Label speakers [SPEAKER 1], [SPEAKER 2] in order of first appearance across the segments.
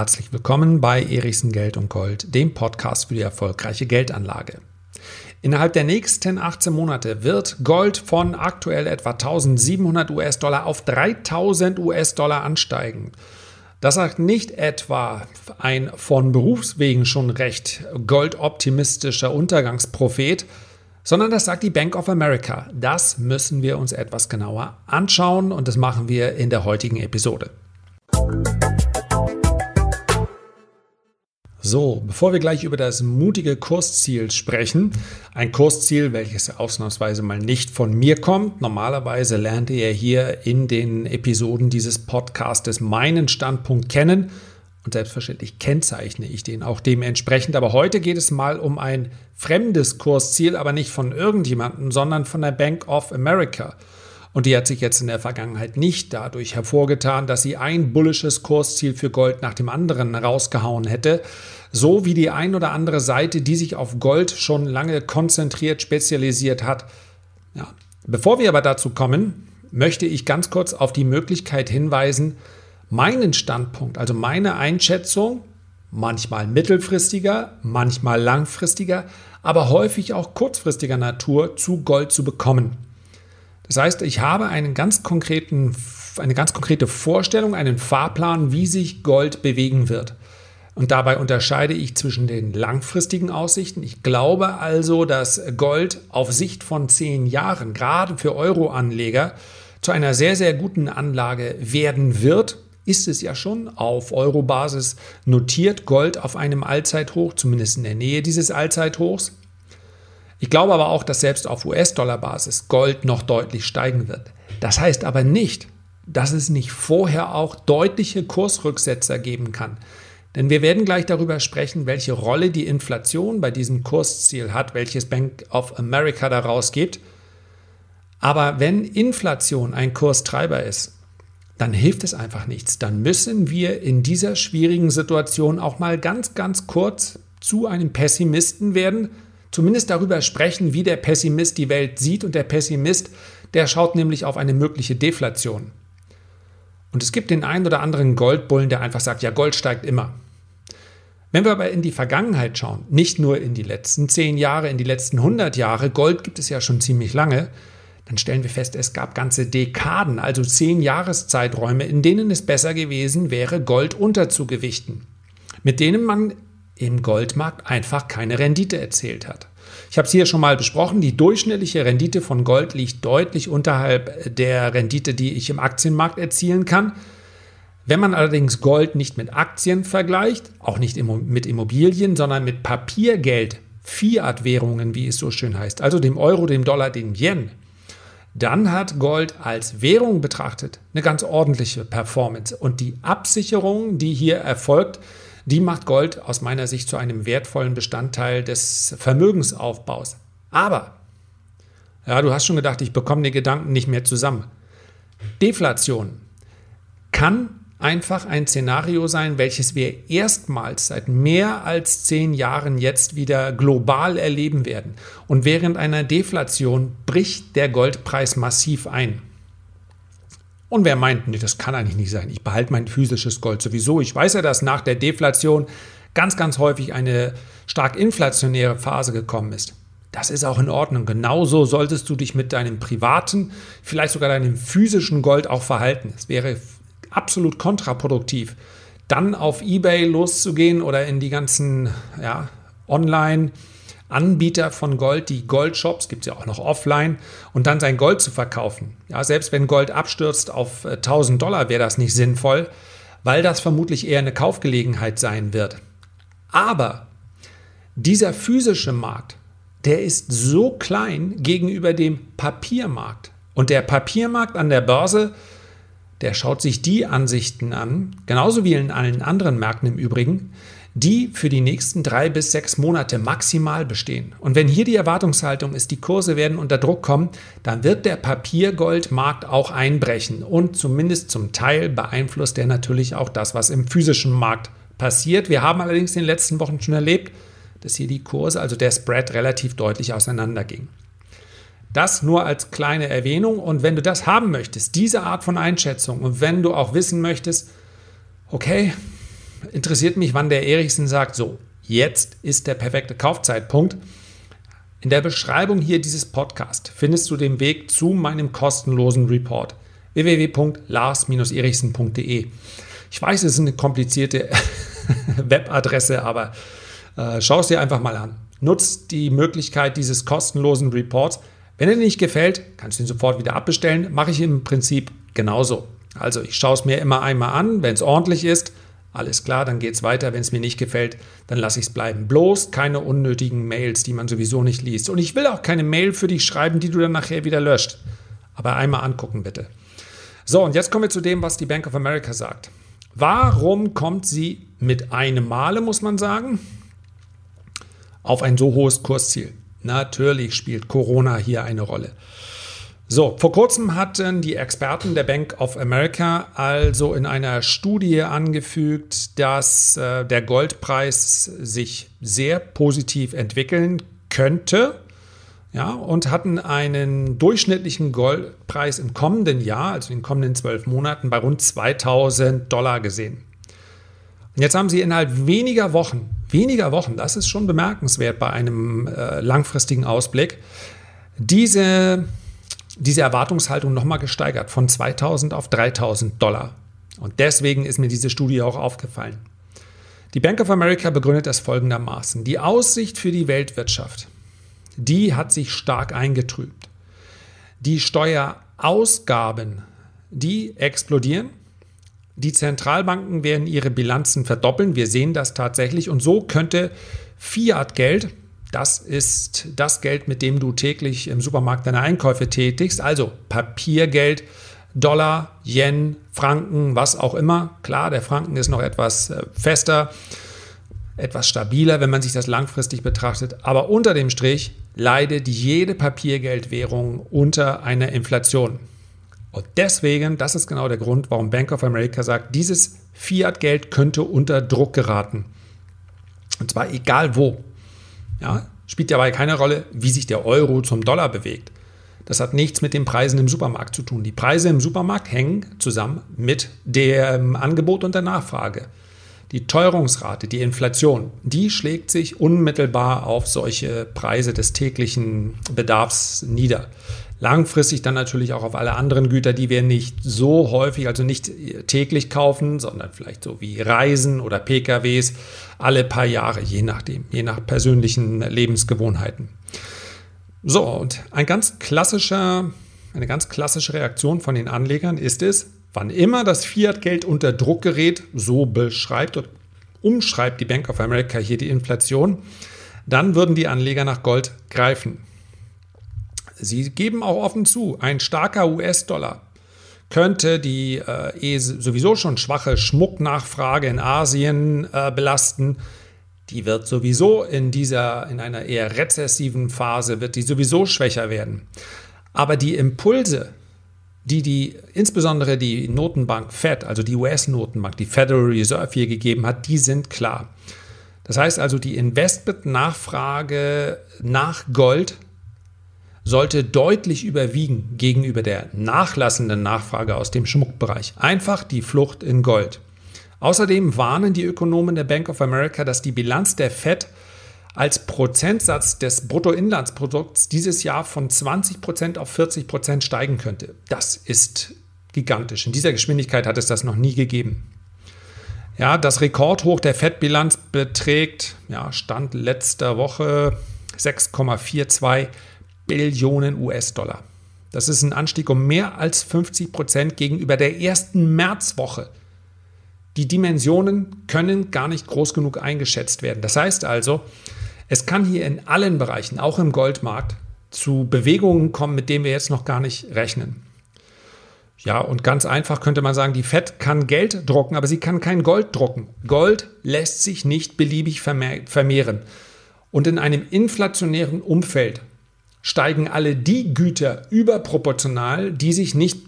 [SPEAKER 1] herzlich willkommen bei Erichsen Geld und Gold, dem Podcast für die erfolgreiche Geldanlage. Innerhalb der nächsten 18 Monate wird Gold von aktuell etwa 1700 US-Dollar auf 3000 US-Dollar ansteigen. Das sagt nicht etwa ein von Berufswegen schon recht goldoptimistischer Untergangsprophet, sondern das sagt die Bank of America. Das müssen wir uns etwas genauer anschauen und das machen wir in der heutigen Episode. So, bevor wir gleich über das mutige Kursziel sprechen, ein Kursziel, welches ausnahmsweise mal nicht von mir kommt. Normalerweise lernt ihr hier in den Episoden dieses Podcastes meinen Standpunkt kennen und selbstverständlich kennzeichne ich den auch dementsprechend. Aber heute geht es mal um ein fremdes Kursziel, aber nicht von irgendjemandem, sondern von der Bank of America. Und die hat sich jetzt in der Vergangenheit nicht dadurch hervorgetan, dass sie ein bullisches Kursziel für Gold nach dem anderen rausgehauen hätte, so wie die ein oder andere Seite, die sich auf Gold schon lange konzentriert spezialisiert hat. Ja. Bevor wir aber dazu kommen, möchte ich ganz kurz auf die Möglichkeit hinweisen, meinen Standpunkt, also meine Einschätzung, manchmal mittelfristiger, manchmal langfristiger, aber häufig auch kurzfristiger Natur zu Gold zu bekommen. Das heißt, ich habe einen ganz konkreten, eine ganz konkrete Vorstellung, einen Fahrplan, wie sich Gold bewegen wird. Und dabei unterscheide ich zwischen den langfristigen Aussichten. Ich glaube also, dass Gold auf Sicht von zehn Jahren, gerade für Euro-Anleger, zu einer sehr, sehr guten Anlage werden wird. Ist es ja schon auf Euro-Basis notiert Gold auf einem Allzeithoch, zumindest in der Nähe dieses Allzeithochs. Ich glaube aber auch, dass selbst auf US-Dollar-Basis Gold noch deutlich steigen wird. Das heißt aber nicht, dass es nicht vorher auch deutliche Kursrücksetzer geben kann. Denn wir werden gleich darüber sprechen, welche Rolle die Inflation bei diesem Kursziel hat, welches Bank of America daraus gibt. Aber wenn Inflation ein Kurstreiber ist, dann hilft es einfach nichts. Dann müssen wir in dieser schwierigen Situation auch mal ganz, ganz kurz zu einem Pessimisten werden, zumindest darüber sprechen, wie der Pessimist die Welt sieht. Und der Pessimist, der schaut nämlich auf eine mögliche Deflation. Und es gibt den einen oder anderen Goldbullen, der einfach sagt, ja, Gold steigt immer. Wenn wir aber in die Vergangenheit schauen, nicht nur in die letzten zehn Jahre, in die letzten 100 Jahre, Gold gibt es ja schon ziemlich lange, dann stellen wir fest, es gab ganze Dekaden, also zehn Jahreszeiträume, in denen es besser gewesen wäre, Gold unterzugewichten, mit denen man im Goldmarkt einfach keine Rendite erzielt hat. Ich habe es hier schon mal besprochen, die durchschnittliche Rendite von Gold liegt deutlich unterhalb der Rendite, die ich im Aktienmarkt erzielen kann. Wenn man allerdings Gold nicht mit Aktien vergleicht, auch nicht mit Immobilien, sondern mit Papiergeld, Fiat-Währungen, wie es so schön heißt, also dem Euro, dem Dollar, dem Yen, dann hat Gold als Währung betrachtet eine ganz ordentliche Performance. Und die Absicherung, die hier erfolgt, die macht Gold aus meiner Sicht zu einem wertvollen Bestandteil des Vermögensaufbaus. Aber, ja, du hast schon gedacht, ich bekomme den Gedanken nicht mehr zusammen. Deflation kann einfach ein Szenario sein, welches wir erstmals seit mehr als zehn Jahren jetzt wieder global erleben werden. Und während einer Deflation bricht der Goldpreis massiv ein. Und wer meint, nee, das kann eigentlich nicht sein, ich behalte mein physisches Gold sowieso. Ich weiß ja, dass nach der Deflation ganz, ganz häufig eine stark inflationäre Phase gekommen ist. Das ist auch in Ordnung. Genauso solltest du dich mit deinem privaten, vielleicht sogar deinem physischen Gold auch verhalten. Es wäre absolut kontraproduktiv, dann auf eBay loszugehen oder in die ganzen ja, Online- Anbieter von Gold, die Goldshops, gibt es ja auch noch offline, und dann sein Gold zu verkaufen. Ja, selbst wenn Gold abstürzt auf 1000 äh, Dollar, wäre das nicht sinnvoll, weil das vermutlich eher eine Kaufgelegenheit sein wird. Aber dieser physische Markt, der ist so klein gegenüber dem Papiermarkt. Und der Papiermarkt an der Börse, der schaut sich die Ansichten an, genauso wie in allen anderen Märkten im Übrigen, die für die nächsten drei bis sechs Monate maximal bestehen. Und wenn hier die Erwartungshaltung ist, die Kurse werden unter Druck kommen, dann wird der Papiergoldmarkt auch einbrechen. Und zumindest zum Teil beeinflusst er natürlich auch das, was im physischen Markt passiert. Wir haben allerdings in den letzten Wochen schon erlebt, dass hier die Kurse, also der Spread, relativ deutlich auseinanderging. Das nur als kleine Erwähnung. Und wenn du das haben möchtest, diese Art von Einschätzung, und wenn du auch wissen möchtest, okay, interessiert mich, wann der Erichsen sagt, so, jetzt ist der perfekte Kaufzeitpunkt. In der Beschreibung hier dieses Podcast findest du den Weg zu meinem kostenlosen Report www.lars-erichsen.de. Ich weiß, es ist eine komplizierte Webadresse, aber äh, schau es dir einfach mal an. Nutzt die Möglichkeit dieses kostenlosen Reports. Wenn er dir nicht gefällt, kannst du ihn sofort wieder abbestellen. Mache ich im Prinzip genauso. Also ich schaue es mir immer einmal an, wenn es ordentlich ist. Alles klar, dann geht es weiter. Wenn es mir nicht gefällt, dann lasse ich es bleiben. Bloß keine unnötigen Mails, die man sowieso nicht liest. Und ich will auch keine Mail für dich schreiben, die du dann nachher wieder löscht. Aber einmal angucken, bitte. So, und jetzt kommen wir zu dem, was die Bank of America sagt. Warum kommt sie mit einem Male, muss man sagen, auf ein so hohes Kursziel? Natürlich spielt Corona hier eine Rolle. So, vor kurzem hatten die Experten der Bank of America also in einer Studie angefügt, dass äh, der Goldpreis sich sehr positiv entwickeln könnte. Ja, und hatten einen durchschnittlichen Goldpreis im kommenden Jahr, also in den kommenden zwölf Monaten, bei rund 2000 Dollar gesehen. Und jetzt haben sie innerhalb weniger Wochen, weniger Wochen, das ist schon bemerkenswert bei einem äh, langfristigen Ausblick, diese, diese Erwartungshaltung nochmal gesteigert von 2000 auf 3000 Dollar. Und deswegen ist mir diese Studie auch aufgefallen. Die Bank of America begründet das folgendermaßen. Die Aussicht für die Weltwirtschaft die hat sich stark eingetrübt. Die Steuerausgaben, die explodieren. Die Zentralbanken werden ihre Bilanzen verdoppeln. Wir sehen das tatsächlich. Und so könnte Fiat-Geld, das ist das Geld, mit dem du täglich im Supermarkt deine Einkäufe tätigst, also Papiergeld, Dollar, Yen, Franken, was auch immer. Klar, der Franken ist noch etwas äh, fester etwas stabiler, wenn man sich das langfristig betrachtet. Aber unter dem Strich leidet jede Papiergeldwährung unter einer Inflation. Und deswegen, das ist genau der Grund, warum Bank of America sagt, dieses Fiat-Geld könnte unter Druck geraten. Und zwar egal wo. Ja, spielt dabei keine Rolle, wie sich der Euro zum Dollar bewegt. Das hat nichts mit den Preisen im Supermarkt zu tun. Die Preise im Supermarkt hängen zusammen mit dem Angebot und der Nachfrage. Die Teuerungsrate, die Inflation, die schlägt sich unmittelbar auf solche Preise des täglichen Bedarfs nieder. Langfristig dann natürlich auch auf alle anderen Güter, die wir nicht so häufig, also nicht täglich kaufen, sondern vielleicht so wie Reisen oder PKWs alle paar Jahre, je nachdem, je nach persönlichen Lebensgewohnheiten. So, und ein ganz klassischer, eine ganz klassische Reaktion von den Anlegern ist es, Wann immer das Fiat-Geld unter Druck gerät, so beschreibt und umschreibt die Bank of America hier die Inflation, dann würden die Anleger nach Gold greifen. Sie geben auch offen zu, ein starker US-Dollar könnte die äh, eh sowieso schon schwache Schmucknachfrage in Asien äh, belasten. Die wird sowieso in dieser, in einer eher rezessiven Phase, wird die sowieso schwächer werden. Aber die Impulse, die die insbesondere die Notenbank Fed, also die US-Notenbank, die Federal Reserve hier gegeben hat, die sind klar. Das heißt also, die Investmentnachfrage nach Gold sollte deutlich überwiegen gegenüber der nachlassenden Nachfrage aus dem Schmuckbereich. Einfach die Flucht in Gold. Außerdem warnen die Ökonomen der Bank of America, dass die Bilanz der Fed als Prozentsatz des Bruttoinlandsprodukts dieses Jahr von 20% auf 40% steigen könnte. Das ist gigantisch. In dieser Geschwindigkeit hat es das noch nie gegeben. Ja, das Rekordhoch der Fettbilanz beträgt, ja, Stand letzter Woche 6,42 Billionen US-Dollar. Das ist ein Anstieg um mehr als 50 Prozent gegenüber der ersten Märzwoche. Die Dimensionen können gar nicht groß genug eingeschätzt werden. Das heißt also, es kann hier in allen Bereichen, auch im Goldmarkt, zu Bewegungen kommen, mit denen wir jetzt noch gar nicht rechnen. Ja, und ganz einfach könnte man sagen, die FED kann Geld drucken, aber sie kann kein Gold drucken. Gold lässt sich nicht beliebig vermehren. Und in einem inflationären Umfeld steigen alle die Güter überproportional, die sich nicht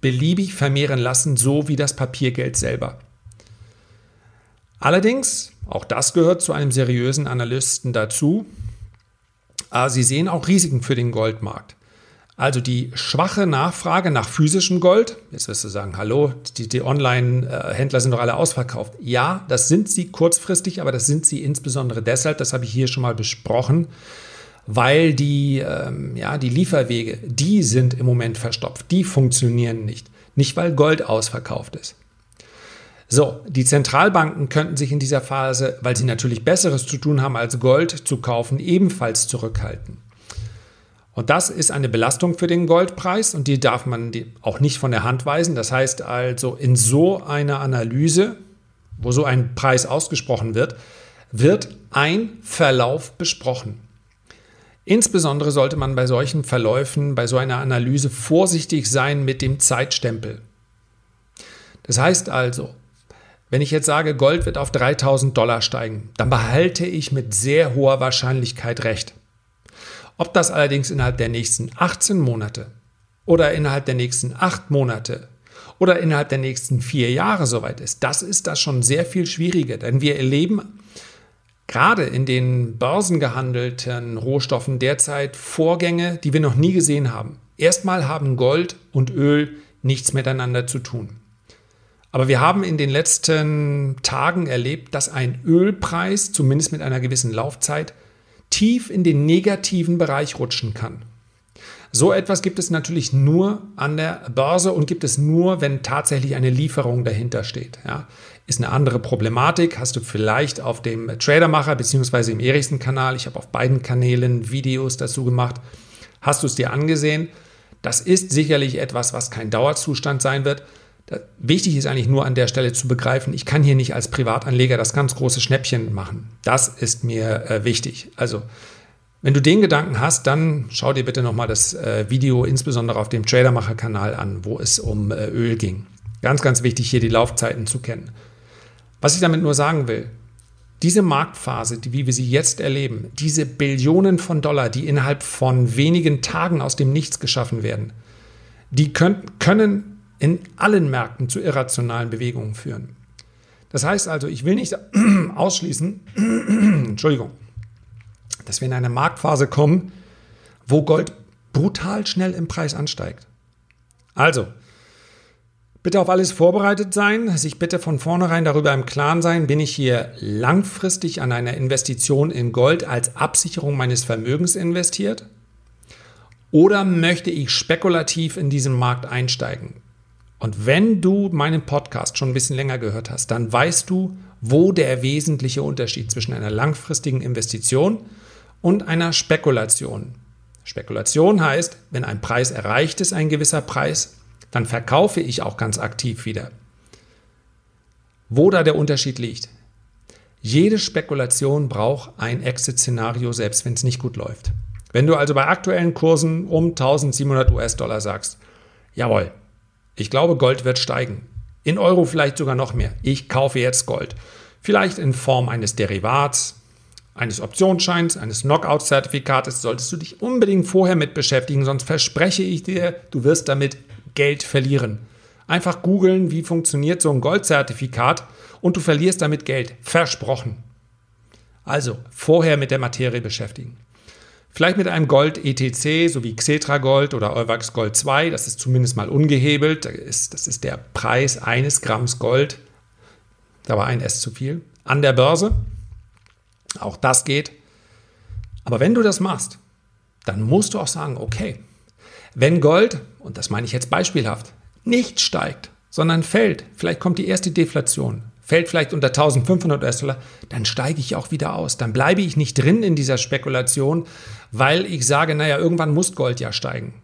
[SPEAKER 1] beliebig vermehren lassen, so wie das Papiergeld selber. Allerdings, auch das gehört zu einem seriösen Analysten dazu, äh, sie sehen auch Risiken für den Goldmarkt. Also die schwache Nachfrage nach physischem Gold, jetzt wirst du sagen, hallo, die, die Online-Händler sind doch alle ausverkauft. Ja, das sind sie kurzfristig, aber das sind sie insbesondere deshalb, das habe ich hier schon mal besprochen, weil die, ähm, ja, die Lieferwege, die sind im Moment verstopft, die funktionieren nicht. Nicht, weil Gold ausverkauft ist. So, die Zentralbanken könnten sich in dieser Phase, weil sie natürlich Besseres zu tun haben als Gold zu kaufen, ebenfalls zurückhalten. Und das ist eine Belastung für den Goldpreis und die darf man auch nicht von der Hand weisen. Das heißt also, in so einer Analyse, wo so ein Preis ausgesprochen wird, wird ein Verlauf besprochen. Insbesondere sollte man bei solchen Verläufen, bei so einer Analyse vorsichtig sein mit dem Zeitstempel. Das heißt also, wenn ich jetzt sage, Gold wird auf 3000 Dollar steigen, dann behalte ich mit sehr hoher Wahrscheinlichkeit recht. Ob das allerdings innerhalb der nächsten 18 Monate oder innerhalb der nächsten 8 Monate oder innerhalb der nächsten 4 Jahre soweit ist, das ist das schon sehr viel schwieriger, denn wir erleben gerade in den börsengehandelten Rohstoffen derzeit Vorgänge, die wir noch nie gesehen haben. Erstmal haben Gold und Öl nichts miteinander zu tun. Aber wir haben in den letzten Tagen erlebt, dass ein Ölpreis, zumindest mit einer gewissen Laufzeit, tief in den negativen Bereich rutschen kann. So etwas gibt es natürlich nur an der Börse und gibt es nur, wenn tatsächlich eine Lieferung dahinter steht. Ja. Ist eine andere Problematik. Hast du vielleicht auf dem Tradermacher bzw. im Erichsen-Kanal, ich habe auf beiden Kanälen Videos dazu gemacht, hast du es dir angesehen. Das ist sicherlich etwas, was kein Dauerzustand sein wird. Wichtig ist eigentlich nur an der Stelle zu begreifen, ich kann hier nicht als Privatanleger das ganz große Schnäppchen machen. Das ist mir äh, wichtig. Also, wenn du den Gedanken hast, dann schau dir bitte nochmal das äh, Video insbesondere auf dem Tradermacher-Kanal an, wo es um äh, Öl ging. Ganz, ganz wichtig, hier die Laufzeiten zu kennen. Was ich damit nur sagen will, diese Marktphase, die, wie wir sie jetzt erleben, diese Billionen von Dollar, die innerhalb von wenigen Tagen aus dem Nichts geschaffen werden, die können, können in allen Märkten zu irrationalen Bewegungen führen. Das heißt also, ich will nicht ausschließen, Entschuldigung, dass wir in eine Marktphase kommen, wo Gold brutal schnell im Preis ansteigt. Also, bitte auf alles vorbereitet sein, sich bitte von vornherein darüber im Klaren sein, bin ich hier langfristig an einer Investition in Gold als Absicherung meines Vermögens investiert? Oder möchte ich spekulativ in diesen Markt einsteigen? Und wenn du meinen Podcast schon ein bisschen länger gehört hast, dann weißt du, wo der wesentliche Unterschied zwischen einer langfristigen Investition und einer Spekulation. Spekulation heißt, wenn ein Preis erreicht ist, ein gewisser Preis, dann verkaufe ich auch ganz aktiv wieder. Wo da der Unterschied liegt? Jede Spekulation braucht ein Exit-Szenario, selbst wenn es nicht gut läuft. Wenn du also bei aktuellen Kursen um 1700 US-Dollar sagst, jawohl, ich glaube, Gold wird steigen. In Euro vielleicht sogar noch mehr. Ich kaufe jetzt Gold. Vielleicht in Form eines Derivats, eines Optionsscheins, eines Knockout-Zertifikates solltest du dich unbedingt vorher mit beschäftigen, sonst verspreche ich dir, du wirst damit Geld verlieren. Einfach googeln, wie funktioniert so ein Goldzertifikat und du verlierst damit Geld. Versprochen. Also vorher mit der Materie beschäftigen. Vielleicht mit einem Gold ETC, so wie Xetra Gold oder Euwax Gold 2, das ist zumindest mal ungehebelt. Das ist der Preis eines Gramms Gold. Da war ein S zu viel. An der Börse. Auch das geht. Aber wenn du das machst, dann musst du auch sagen, okay, wenn Gold, und das meine ich jetzt beispielhaft, nicht steigt, sondern fällt, vielleicht kommt die erste Deflation, fällt vielleicht unter 1500 US-Dollar, dann steige ich auch wieder aus. Dann bleibe ich nicht drin in dieser Spekulation, weil ich sage, naja, irgendwann muss Gold ja steigen.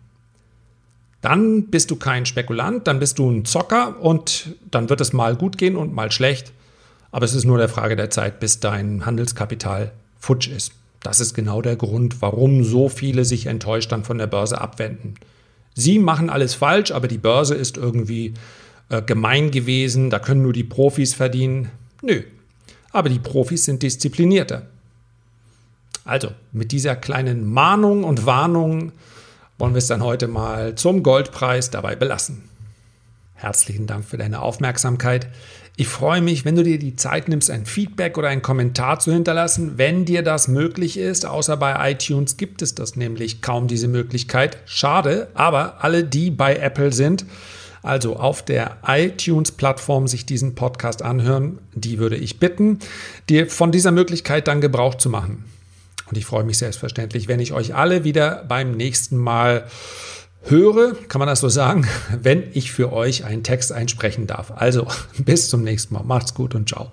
[SPEAKER 1] Dann bist du kein Spekulant, dann bist du ein Zocker und dann wird es mal gut gehen und mal schlecht. Aber es ist nur der Frage der Zeit, bis dein Handelskapital futsch ist. Das ist genau der Grund, warum so viele sich enttäuscht dann von der Börse abwenden. Sie machen alles falsch, aber die Börse ist irgendwie äh, gemein gewesen, da können nur die Profis verdienen. Nö, aber die Profis sind disziplinierter. Also, mit dieser kleinen Mahnung und Warnung wollen wir es dann heute mal zum Goldpreis dabei belassen. Herzlichen Dank für deine Aufmerksamkeit. Ich freue mich, wenn du dir die Zeit nimmst, ein Feedback oder einen Kommentar zu hinterlassen, wenn dir das möglich ist. Außer bei iTunes gibt es das nämlich kaum diese Möglichkeit. Schade, aber alle, die bei Apple sind, also auf der iTunes-Plattform sich diesen Podcast anhören, die würde ich bitten, dir von dieser Möglichkeit dann Gebrauch zu machen. Und ich freue mich selbstverständlich, wenn ich euch alle wieder beim nächsten Mal höre, kann man das so sagen, wenn ich für euch einen Text einsprechen darf. Also bis zum nächsten Mal. Macht's gut und ciao.